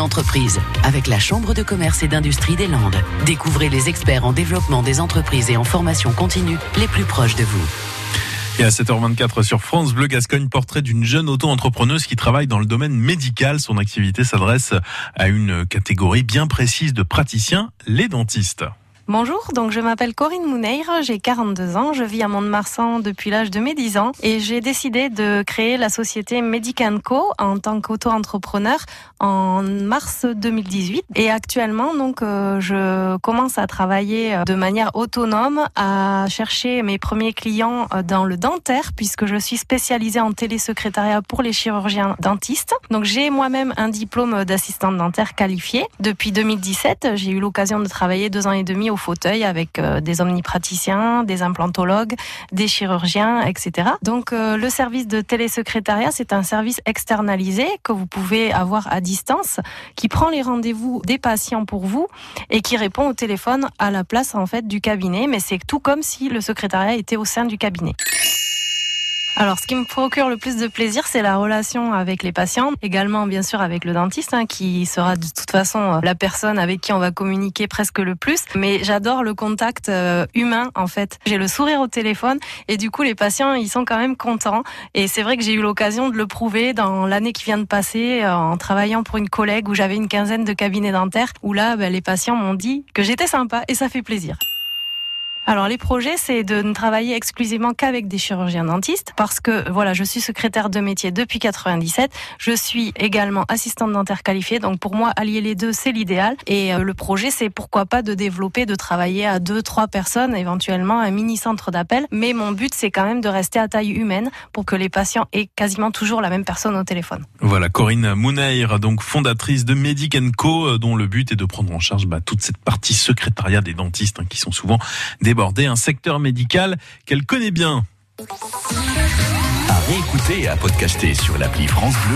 entreprise avec la Chambre de commerce et d'industrie des Landes. Découvrez les experts en développement des entreprises et en formation continue les plus proches de vous. Et à 7h24 sur France Bleu Gascogne, portrait d'une jeune auto-entrepreneuse qui travaille dans le domaine médical. Son activité s'adresse à une catégorie bien précise de praticiens, les dentistes. Bonjour, donc je m'appelle Corinne Mouneir, j'ai 42 ans, je vis à Mont-de-Marsan depuis l'âge de mes 10 ans et j'ai décidé de créer la société Medicanco en tant qu'auto-entrepreneur en mars 2018 et actuellement donc euh, je commence à travailler euh, de manière autonome à chercher mes premiers clients euh, dans le dentaire puisque je suis spécialisée en télésecrétariat pour les chirurgiens dentistes. Donc j'ai moi-même un diplôme d'assistante dentaire qualifié. Depuis 2017, j'ai eu l'occasion de travailler deux ans et demi au fauteuil avec euh, des omnipraticiens, des implantologues, des chirurgiens, etc. Donc euh, le service de télésecrétariat, c'est un service externalisé que vous pouvez avoir à distance, qui prend les rendez-vous des patients pour vous et qui répond au téléphone à la place en fait du cabinet. Mais c'est tout comme si le secrétariat était au sein du cabinet. Alors, ce qui me procure le plus de plaisir, c'est la relation avec les patients, également bien sûr avec le dentiste, hein, qui sera de toute façon euh, la personne avec qui on va communiquer presque le plus. Mais j'adore le contact euh, humain, en fait. J'ai le sourire au téléphone et du coup, les patients, ils sont quand même contents. Et c'est vrai que j'ai eu l'occasion de le prouver dans l'année qui vient de passer, euh, en travaillant pour une collègue où j'avais une quinzaine de cabinets dentaires, où là, ben, les patients m'ont dit que j'étais sympa et ça fait plaisir. Alors les projets, c'est de ne travailler exclusivement qu'avec des chirurgiens dentistes parce que voilà, je suis secrétaire de métier depuis 97. Je suis également assistante dentaire qualifiée, donc pour moi allier les deux, c'est l'idéal. Et euh, le projet, c'est pourquoi pas de développer, de travailler à deux, trois personnes, éventuellement un mini centre d'appel. Mais mon but, c'est quand même de rester à taille humaine pour que les patients aient quasiment toujours la même personne au téléphone. Voilà, Corinne Mouneir, donc fondatrice de Medic Co, euh, dont le but est de prendre en charge bah, toute cette partie secrétariat des dentistes hein, qui sont souvent des un secteur médical qu'elle connaît bien. À réécouter et à podcaster sur l'appli France Bleu.